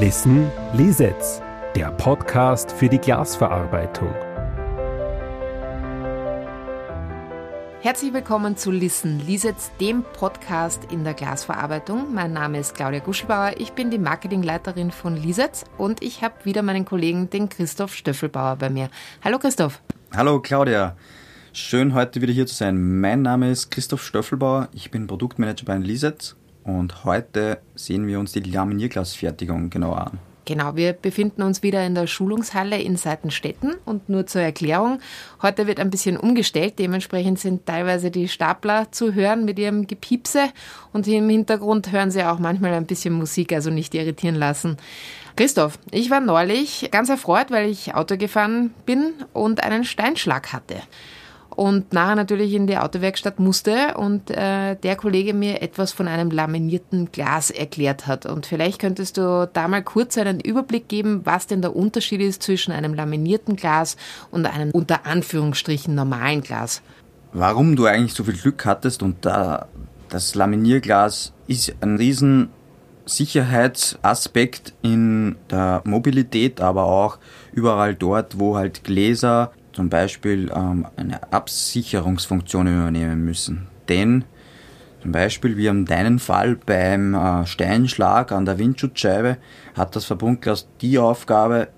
Listen Lisetz, der Podcast für die Glasverarbeitung. Herzlich willkommen zu Listen Lisetz, dem Podcast in der Glasverarbeitung. Mein Name ist Claudia Guschelbauer, ich bin die Marketingleiterin von Lisetz und ich habe wieder meinen Kollegen, den Christoph Stöffelbauer bei mir. Hallo Christoph. Hallo Claudia. Schön heute wieder hier zu sein. Mein Name ist Christoph Stöffelbauer, ich bin Produktmanager bei Lisetz und heute sehen wir uns die Laminierglasfertigung genauer an. Genau, wir befinden uns wieder in der Schulungshalle in Seitenstetten und nur zur Erklärung, heute wird ein bisschen umgestellt, dementsprechend sind teilweise die Stapler zu hören mit ihrem Gepiepse und im Hintergrund hören Sie auch manchmal ein bisschen Musik, also nicht irritieren lassen. Christoph, ich war neulich ganz erfreut, weil ich Auto gefahren bin und einen Steinschlag hatte und nachher natürlich in die Autowerkstatt musste und äh, der Kollege mir etwas von einem laminierten Glas erklärt hat. Und vielleicht könntest du da mal kurz einen Überblick geben, was denn der Unterschied ist zwischen einem laminierten Glas und einem unter Anführungsstrichen normalen Glas. Warum du eigentlich so viel Glück hattest und da das Laminierglas ist ein riesen Sicherheitsaspekt in der Mobilität, aber auch überall dort, wo halt Gläser zum Beispiel ähm, eine Absicherungsfunktion übernehmen müssen. Denn zum Beispiel wie in deinem Fall beim äh, Steinschlag an der Windschutzscheibe hat das Verbundglas die Aufgabe,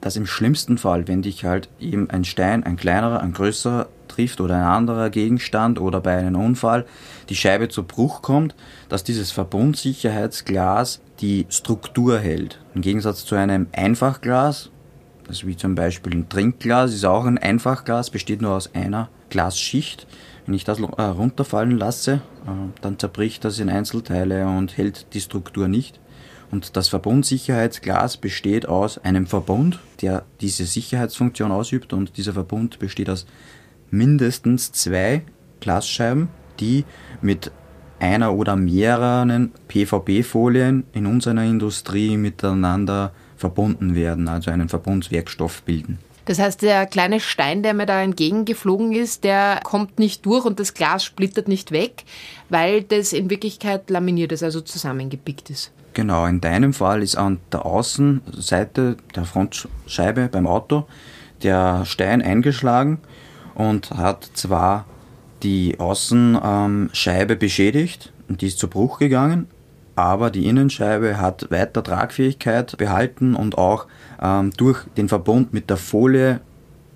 dass im schlimmsten Fall, wenn dich halt eben ein Stein, ein kleinerer, ein größerer trifft oder ein anderer Gegenstand oder bei einem Unfall die Scheibe zu Bruch kommt, dass dieses Verbundsicherheitsglas die Struktur hält. Im Gegensatz zu einem Einfachglas, also wie zum Beispiel ein Trinkglas ist auch ein Einfachglas, besteht nur aus einer Glasschicht. Wenn ich das äh, runterfallen lasse, äh, dann zerbricht das in Einzelteile und hält die Struktur nicht. Und das Verbundsicherheitsglas besteht aus einem Verbund, der diese Sicherheitsfunktion ausübt und dieser Verbund besteht aus mindestens zwei Glasscheiben, die mit einer oder mehreren PVB-Folien in unserer Industrie miteinander verbunden werden, also einen Verbundswerkstoff bilden. Das heißt, der kleine Stein, der mir da entgegengeflogen ist, der kommt nicht durch und das Glas splittert nicht weg, weil das in Wirklichkeit laminiert ist, also zusammengepickt ist. Genau, in deinem Fall ist an der Außenseite der Frontscheibe beim Auto der Stein eingeschlagen und hat zwar die Außenscheibe beschädigt und die ist zu Bruch gegangen, aber die Innenscheibe hat weiter Tragfähigkeit behalten und auch ähm, durch den Verbund mit der Folie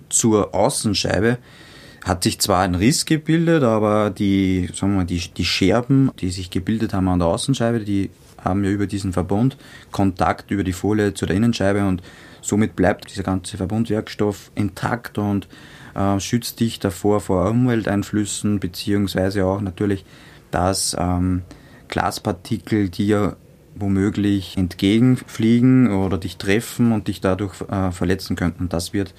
zur Außenscheibe hat sich zwar ein Riss gebildet, aber die, sagen wir mal, die, die Scherben, die sich gebildet haben an der Außenscheibe, die haben ja über diesen Verbund Kontakt über die Folie zu der Innenscheibe und somit bleibt dieser ganze Verbundwerkstoff intakt und äh, schützt dich davor vor Umwelteinflüssen, beziehungsweise auch natürlich, dass ähm, Glaspartikel dir womöglich entgegenfliegen oder dich treffen und dich dadurch äh, verletzen könnten. Das wird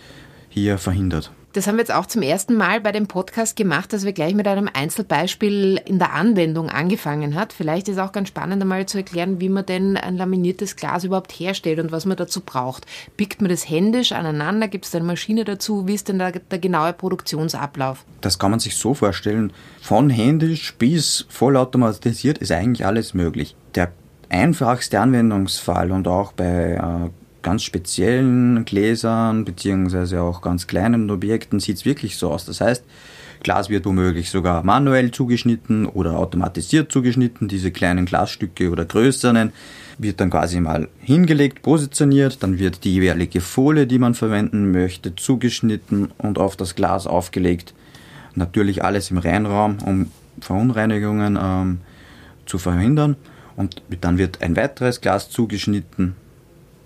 hier verhindert. Das haben wir jetzt auch zum ersten Mal bei dem Podcast gemacht, dass wir gleich mit einem Einzelbeispiel in der Anwendung angefangen hat. Vielleicht ist auch ganz spannend einmal zu erklären, wie man denn ein laminiertes Glas überhaupt herstellt und was man dazu braucht. Pickt man das händisch aneinander? Gibt es eine Maschine dazu? Wie ist denn da der genaue Produktionsablauf? Das kann man sich so vorstellen. Von händisch bis vollautomatisiert ist eigentlich alles möglich. Der einfachste Anwendungsfall und auch bei äh, ganz speziellen Gläsern beziehungsweise auch ganz kleinen Objekten sieht es wirklich so aus. Das heißt, Glas wird womöglich sogar manuell zugeschnitten oder automatisiert zugeschnitten. Diese kleinen Glasstücke oder größeren wird dann quasi mal hingelegt, positioniert, dann wird die jeweilige Folie, die man verwenden möchte, zugeschnitten und auf das Glas aufgelegt. Natürlich alles im Reinraum, um Verunreinigungen ähm, zu verhindern. Und dann wird ein weiteres Glas zugeschnitten,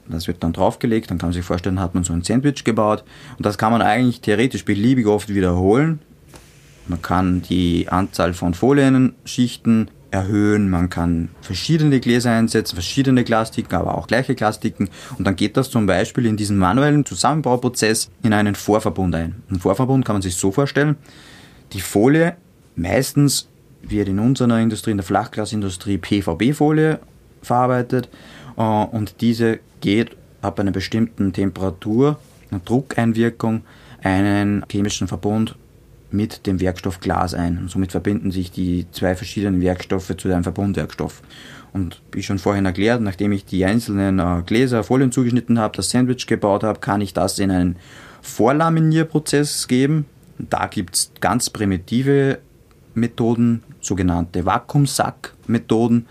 das wird dann draufgelegt, dann kann man sich vorstellen, hat man so ein Sandwich gebaut und das kann man eigentlich theoretisch beliebig oft wiederholen. Man kann die Anzahl von Folienschichten erhöhen, man kann verschiedene Gläser einsetzen, verschiedene Glastiken, aber auch gleiche Glastiken und dann geht das zum Beispiel in diesen manuellen Zusammenbauprozess in einen Vorverbund ein. Ein Vorverbund kann man sich so vorstellen, die Folie meistens wird in unserer Industrie, in der Flachglasindustrie PVB-Folie verarbeitet und diese geht ab einer bestimmten Temperatur und Druckeinwirkung einen chemischen Verbund mit dem Werkstoff Glas ein. Und somit verbinden sich die zwei verschiedenen Werkstoffe zu einem Verbundwerkstoff. Und wie schon vorhin erklärt, nachdem ich die einzelnen äh, Gläser, Folien zugeschnitten habe, das Sandwich gebaut habe, kann ich das in einen Vorlaminierprozess geben. Da gibt es ganz primitive Methoden, sogenannte Vakuumsackmethoden.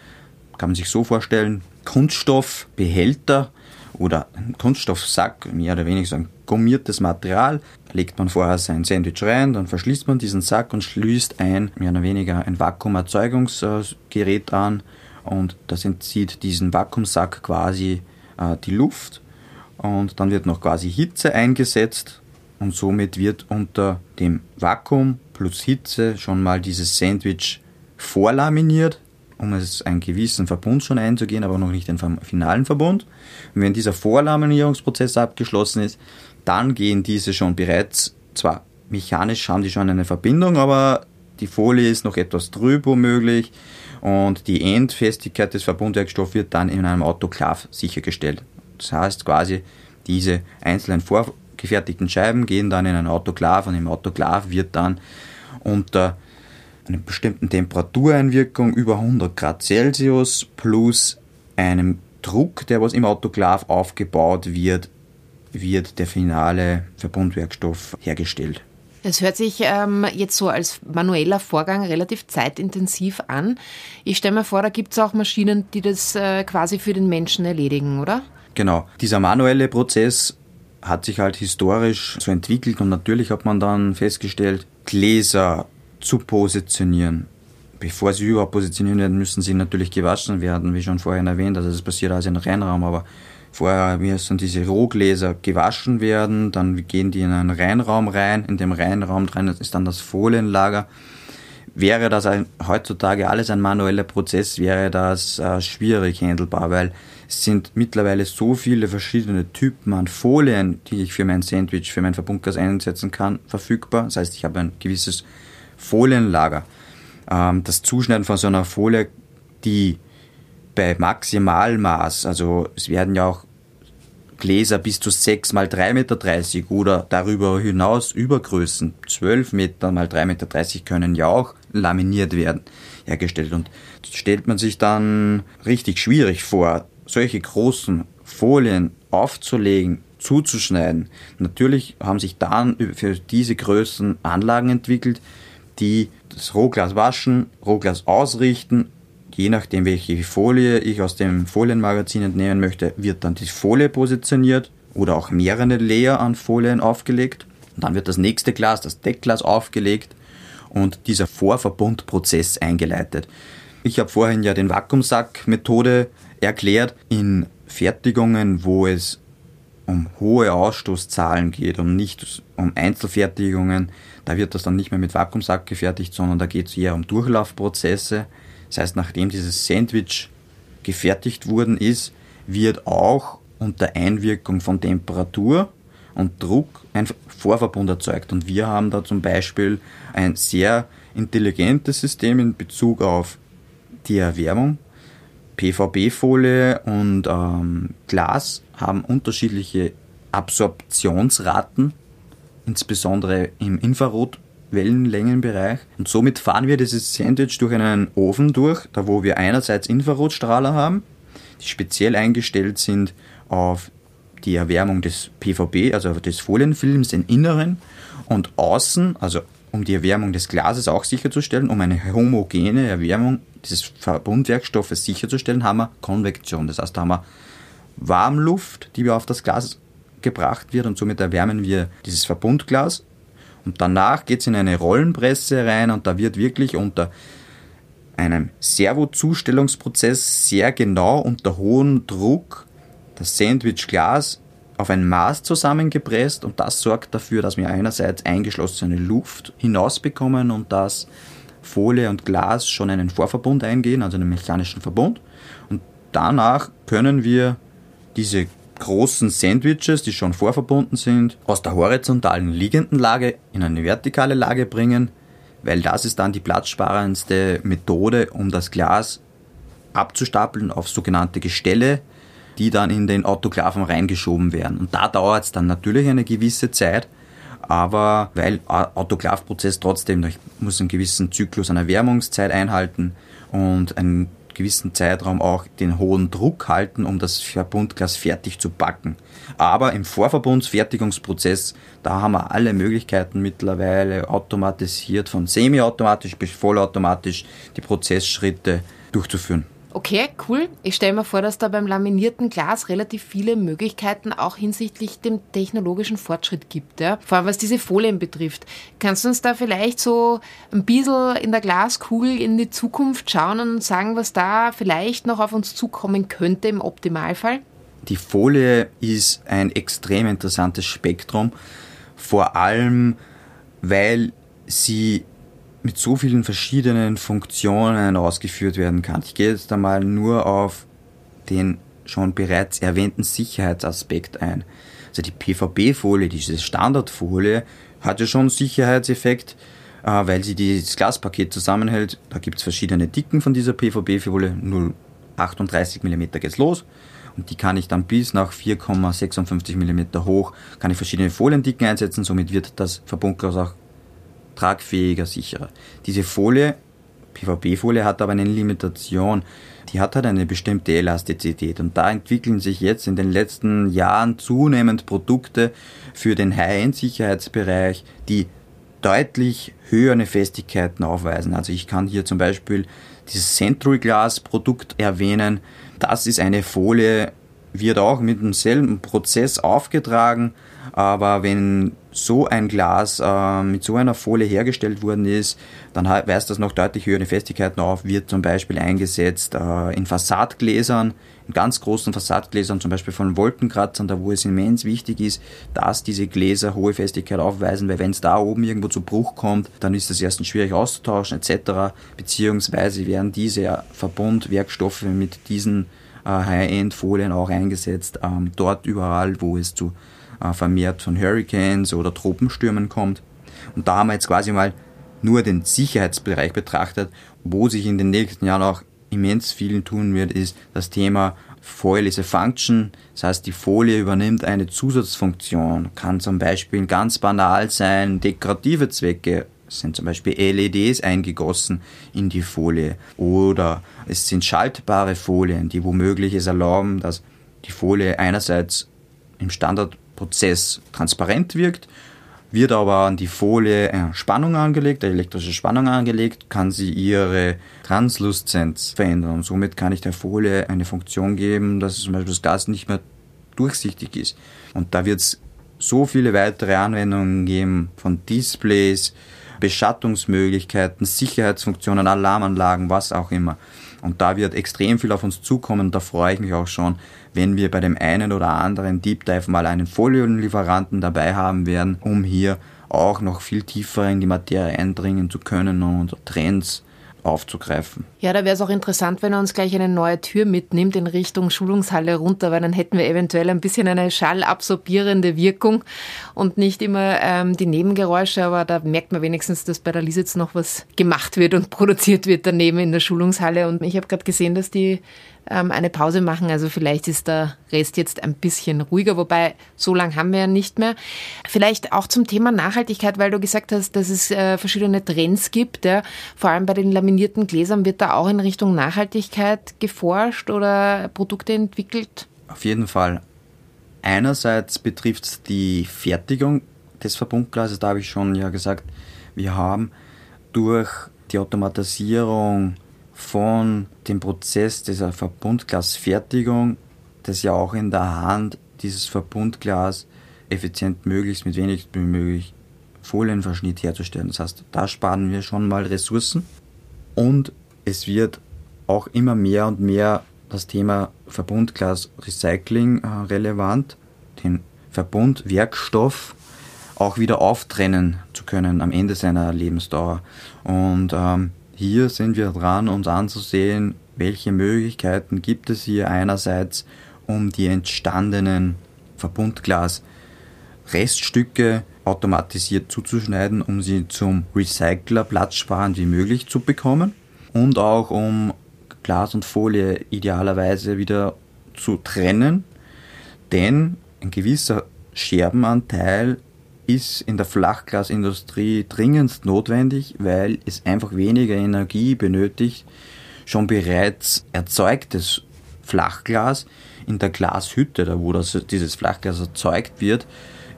Kann man sich so vorstellen, Kunststoffbehälter oder ein Kunststoffsack, mehr oder weniger so ein gummiertes Material, legt man vorher sein Sandwich rein, dann verschließt man diesen Sack und schließt ein, mehr oder weniger ein Vakuumerzeugungsgerät an und das entzieht diesen Vakuumsack quasi äh, die Luft und dann wird noch quasi Hitze eingesetzt und somit wird unter dem Vakuum plus Hitze schon mal dieses Sandwich vorlaminiert um es einen gewissen Verbund schon einzugehen, aber noch nicht den finalen Verbund. Und wenn dieser Vorlaminierungsprozess abgeschlossen ist, dann gehen diese schon bereits, zwar mechanisch haben die schon eine Verbindung, aber die Folie ist noch etwas trüb womöglich und die Endfestigkeit des Verbundwerkstoffs wird dann in einem Autoklav sichergestellt. Das heißt quasi, diese einzelnen vorgefertigten Scheiben gehen dann in ein Autoklav und im Autoklav wird dann unter einer bestimmten Temperatureinwirkung über 100 Grad Celsius plus einem Druck, der was im Autoklav aufgebaut wird, wird der finale Verbundwerkstoff hergestellt. Es hört sich ähm, jetzt so als manueller Vorgang relativ zeitintensiv an. Ich stelle mir vor, da gibt es auch Maschinen, die das äh, quasi für den Menschen erledigen, oder? Genau. Dieser manuelle Prozess hat sich halt historisch so entwickelt und natürlich hat man dann festgestellt, Gläser, zu positionieren. Bevor sie überhaupt positioniert werden, müssen sie natürlich gewaschen werden, wie schon vorhin erwähnt. Also das passiert also im Reinraum, aber vorher müssen diese Rohgläser gewaschen werden, dann gehen die in einen Reinraum rein. In dem Reinraum drin ist dann das Folienlager. Wäre das ein, heutzutage alles ein manueller Prozess, wäre das äh, schwierig handelbar, weil es sind mittlerweile so viele verschiedene Typen an Folien, die ich für mein Sandwich, für mein Verbundgas einsetzen kann, verfügbar. Das heißt, ich habe ein gewisses Folienlager. Ähm, das Zuschneiden von so einer Folie, die bei Maximalmaß, also es werden ja auch Gläser bis zu 6 mal 3,30 Meter oder darüber hinaus Übergrößen, 12 Meter mal 3,30 Meter können ja auch laminiert werden, hergestellt. Und stellt man sich dann richtig schwierig vor, solche großen Folien aufzulegen, zuzuschneiden. Natürlich haben sich dann für diese Größen Anlagen entwickelt, die das Rohglas waschen, Rohglas ausrichten. Je nachdem, welche Folie ich aus dem Folienmagazin entnehmen möchte, wird dann die Folie positioniert oder auch mehrere Layer an Folien aufgelegt. Und dann wird das nächste Glas, das Deckglas, aufgelegt und dieser Vorverbundprozess eingeleitet. Ich habe vorhin ja den Vakuumsack-Methode erklärt. In Fertigungen, wo es um hohe Ausstoßzahlen geht und nicht um Einzelfertigungen, da wird das dann nicht mehr mit Vakuumsack gefertigt, sondern da geht es eher um Durchlaufprozesse. Das heißt, nachdem dieses Sandwich gefertigt worden ist, wird auch unter Einwirkung von Temperatur und Druck ein Vorverbund erzeugt. Und wir haben da zum Beispiel ein sehr intelligentes System in Bezug auf die Erwärmung. PVB-Folie und ähm, Glas haben unterschiedliche Absorptionsraten insbesondere im Infrarotwellenlängenbereich. Und somit fahren wir dieses Sandwich durch einen Ofen durch, da wo wir einerseits Infrarotstrahler haben, die speziell eingestellt sind auf die Erwärmung des PVB, also des Folienfilms im Inneren und außen, also um die Erwärmung des Glases auch sicherzustellen, um eine homogene Erwärmung dieses Verbundwerkstoffes sicherzustellen, haben wir Konvektion. Das heißt, da haben wir Warmluft, die wir auf das Glas gebracht wird und somit erwärmen wir dieses Verbundglas. Und danach geht es in eine Rollenpresse rein und da wird wirklich unter einem Servozustellungsprozess sehr genau unter hohem Druck das Sandwichglas auf ein Maß zusammengepresst und das sorgt dafür, dass wir einerseits eingeschlossene Luft hinausbekommen und dass Folie und Glas schon einen Vorverbund eingehen, also einen mechanischen Verbund. Und danach können wir diese großen Sandwiches, die schon vorverbunden sind, aus der horizontalen liegenden Lage in eine vertikale Lage bringen, weil das ist dann die platzsparendste Methode, um das Glas abzustapeln auf sogenannte Gestelle, die dann in den Autoklaven reingeschoben werden. Und da dauert es dann natürlich eine gewisse Zeit, aber weil Autoklavprozess trotzdem, ich muss einen gewissen Zyklus an Erwärmungszeit einhalten und ein gewissen Zeitraum auch den hohen Druck halten, um das Verbundglas fertig zu backen. Aber im Vorverbundsfertigungsprozess, da haben wir alle Möglichkeiten mittlerweile automatisiert, von semiautomatisch bis vollautomatisch die Prozessschritte durchzuführen. Okay, cool. Ich stelle mir vor, dass da beim laminierten Glas relativ viele Möglichkeiten auch hinsichtlich dem technologischen Fortschritt gibt. Ja? Vor allem was diese Folien betrifft. Kannst du uns da vielleicht so ein bisschen in der Glaskugel in die Zukunft schauen und sagen, was da vielleicht noch auf uns zukommen könnte im Optimalfall? Die Folie ist ein extrem interessantes Spektrum, vor allem weil sie mit so vielen verschiedenen Funktionen ausgeführt werden kann. Ich gehe jetzt einmal nur auf den schon bereits erwähnten Sicherheitsaspekt ein. Also die PVB-Folie, diese Standardfolie, hat ja schon Sicherheitseffekt, äh, weil sie das Glaspaket zusammenhält. Da gibt es verschiedene Dicken von dieser PVB-Folie. 0,38 mm geht's los. Und die kann ich dann bis nach 4,56 mm hoch, kann ich verschiedene Foliendicken einsetzen. Somit wird das Verbundglas auch tragfähiger, sicherer. Diese Folie, PVB-Folie, hat aber eine Limitation. Die hat halt eine bestimmte Elastizität und da entwickeln sich jetzt in den letzten Jahren zunehmend Produkte für den High-End-Sicherheitsbereich, die deutlich höhere Festigkeiten aufweisen. Also ich kann hier zum Beispiel dieses Central Glass Produkt erwähnen. Das ist eine Folie, wird auch mit demselben Prozess aufgetragen, aber wenn so ein Glas äh, mit so einer Folie hergestellt worden ist, dann weist das noch deutlich höhere Festigkeiten auf, wird zum Beispiel eingesetzt äh, in Fassadgläsern, in ganz großen Fassadgläsern, zum Beispiel von Wolkenkratzern, da wo es immens wichtig ist, dass diese Gläser hohe Festigkeit aufweisen, weil wenn es da oben irgendwo zu Bruch kommt, dann ist das erstens schwierig auszutauschen etc., beziehungsweise werden diese Verbundwerkstoffe mit diesen äh, High-End-Folien auch eingesetzt, ähm, dort überall, wo es zu vermehrt von Hurricanes oder Tropenstürmen kommt. Und da haben wir jetzt quasi mal nur den Sicherheitsbereich betrachtet, wo sich in den nächsten Jahren auch immens viel tun wird, ist das Thema Foil is a Function. Das heißt, die Folie übernimmt eine Zusatzfunktion, kann zum Beispiel ganz banal sein, dekorative Zwecke, sind zum Beispiel LEDs eingegossen in die Folie oder es sind schaltbare Folien, die womöglich es erlauben, dass die Folie einerseits im Standard Prozess transparent wirkt, wird aber an die Folie eine Spannung angelegt, eine elektrische Spannung angelegt, kann sie ihre Transluszenz verändern. Und somit kann ich der Folie eine Funktion geben, dass zum Beispiel das Gas nicht mehr durchsichtig ist. Und da wird es so viele weitere Anwendungen geben von Displays, Beschattungsmöglichkeiten, Sicherheitsfunktionen, Alarmanlagen, was auch immer. Und da wird extrem viel auf uns zukommen. Da freue ich mich auch schon, wenn wir bei dem einen oder anderen Deep Dive mal einen Folienlieferanten dabei haben werden, um hier auch noch viel tiefer in die Materie eindringen zu können und Trends aufzugreifen. Ja, da wäre es auch interessant, wenn er uns gleich eine neue Tür mitnimmt in Richtung Schulungshalle runter, weil dann hätten wir eventuell ein bisschen eine schallabsorbierende Wirkung und nicht immer ähm, die Nebengeräusche, aber da merkt man wenigstens, dass bei der Lisitz noch was gemacht wird und produziert wird daneben in der Schulungshalle. Und ich habe gerade gesehen, dass die ähm, eine Pause machen. Also vielleicht ist der Rest jetzt ein bisschen ruhiger, wobei so lange haben wir ja nicht mehr. Vielleicht auch zum Thema Nachhaltigkeit, weil du gesagt hast, dass es äh, verschiedene Trends gibt. Ja. Vor allem bei den laminierten Gläsern wird da auch in Richtung Nachhaltigkeit geforscht oder Produkte entwickelt? Auf jeden Fall. Einerseits betrifft es die Fertigung des Verbundglases, da habe ich schon ja gesagt, wir haben durch die Automatisierung von dem Prozess dieser Verbundglasfertigung, das ja auch in der Hand dieses Verbundglas effizient möglichst mit wenig wie möglich Folienverschnitt herzustellen. Das heißt, da sparen wir schon mal Ressourcen und es wird auch immer mehr und mehr das Thema Verbundglas Recycling äh, relevant, den Verbundwerkstoff auch wieder auftrennen zu können am Ende seiner Lebensdauer. Und ähm, hier sind wir dran, uns anzusehen, welche Möglichkeiten gibt es hier einerseits, um die entstandenen Verbundglas-Reststücke automatisiert zuzuschneiden, um sie zum Recycler platzsparend wie möglich zu bekommen und auch um Glas und Folie idealerweise wieder zu trennen, denn ein gewisser Scherbenanteil ist in der Flachglasindustrie dringend notwendig, weil es einfach weniger Energie benötigt, schon bereits erzeugtes Flachglas in der Glashütte, da wo das, dieses Flachglas erzeugt wird,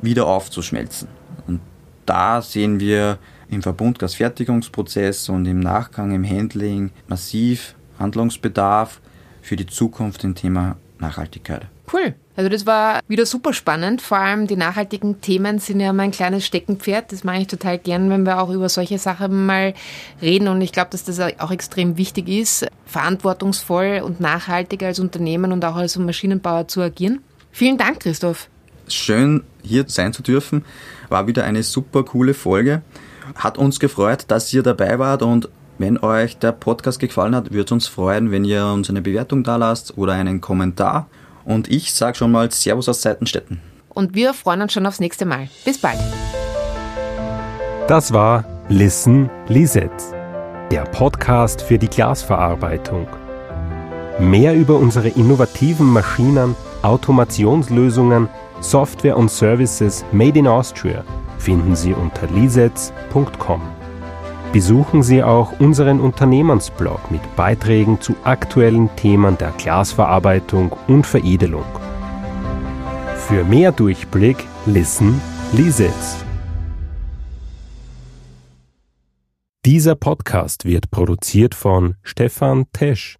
wieder aufzuschmelzen. Und da sehen wir im Verbundgasfertigungsprozess und im Nachgang im Handling massiv Handlungsbedarf für die Zukunft im Thema Nachhaltigkeit. Cool. Also das war wieder super spannend. Vor allem die nachhaltigen Themen sind ja mein kleines Steckenpferd. Das mache ich total gern, wenn wir auch über solche Sachen mal reden. Und ich glaube, dass das auch extrem wichtig ist, verantwortungsvoll und nachhaltig als Unternehmen und auch als Maschinenbauer zu agieren. Vielen Dank, Christoph. Schön hier sein zu dürfen. War wieder eine super coole Folge. Hat uns gefreut, dass ihr dabei wart und wenn euch der Podcast gefallen hat, würde es uns freuen, wenn ihr uns eine Bewertung da lasst oder einen Kommentar. Und ich sage schon mal Servus aus Seitenstetten. Und wir freuen uns schon aufs nächste Mal. Bis bald. Das war Listen Lisetz, der Podcast für die Glasverarbeitung. Mehr über unsere innovativen Maschinen, Automationslösungen, Software und Services made in Austria finden Sie unter lisetz.com. Besuchen Sie auch unseren Unternehmensblog mit Beiträgen zu aktuellen Themen der Glasverarbeitung und Veredelung. Für mehr Durchblick listen Lisetz. Dieser Podcast wird produziert von Stefan Tesch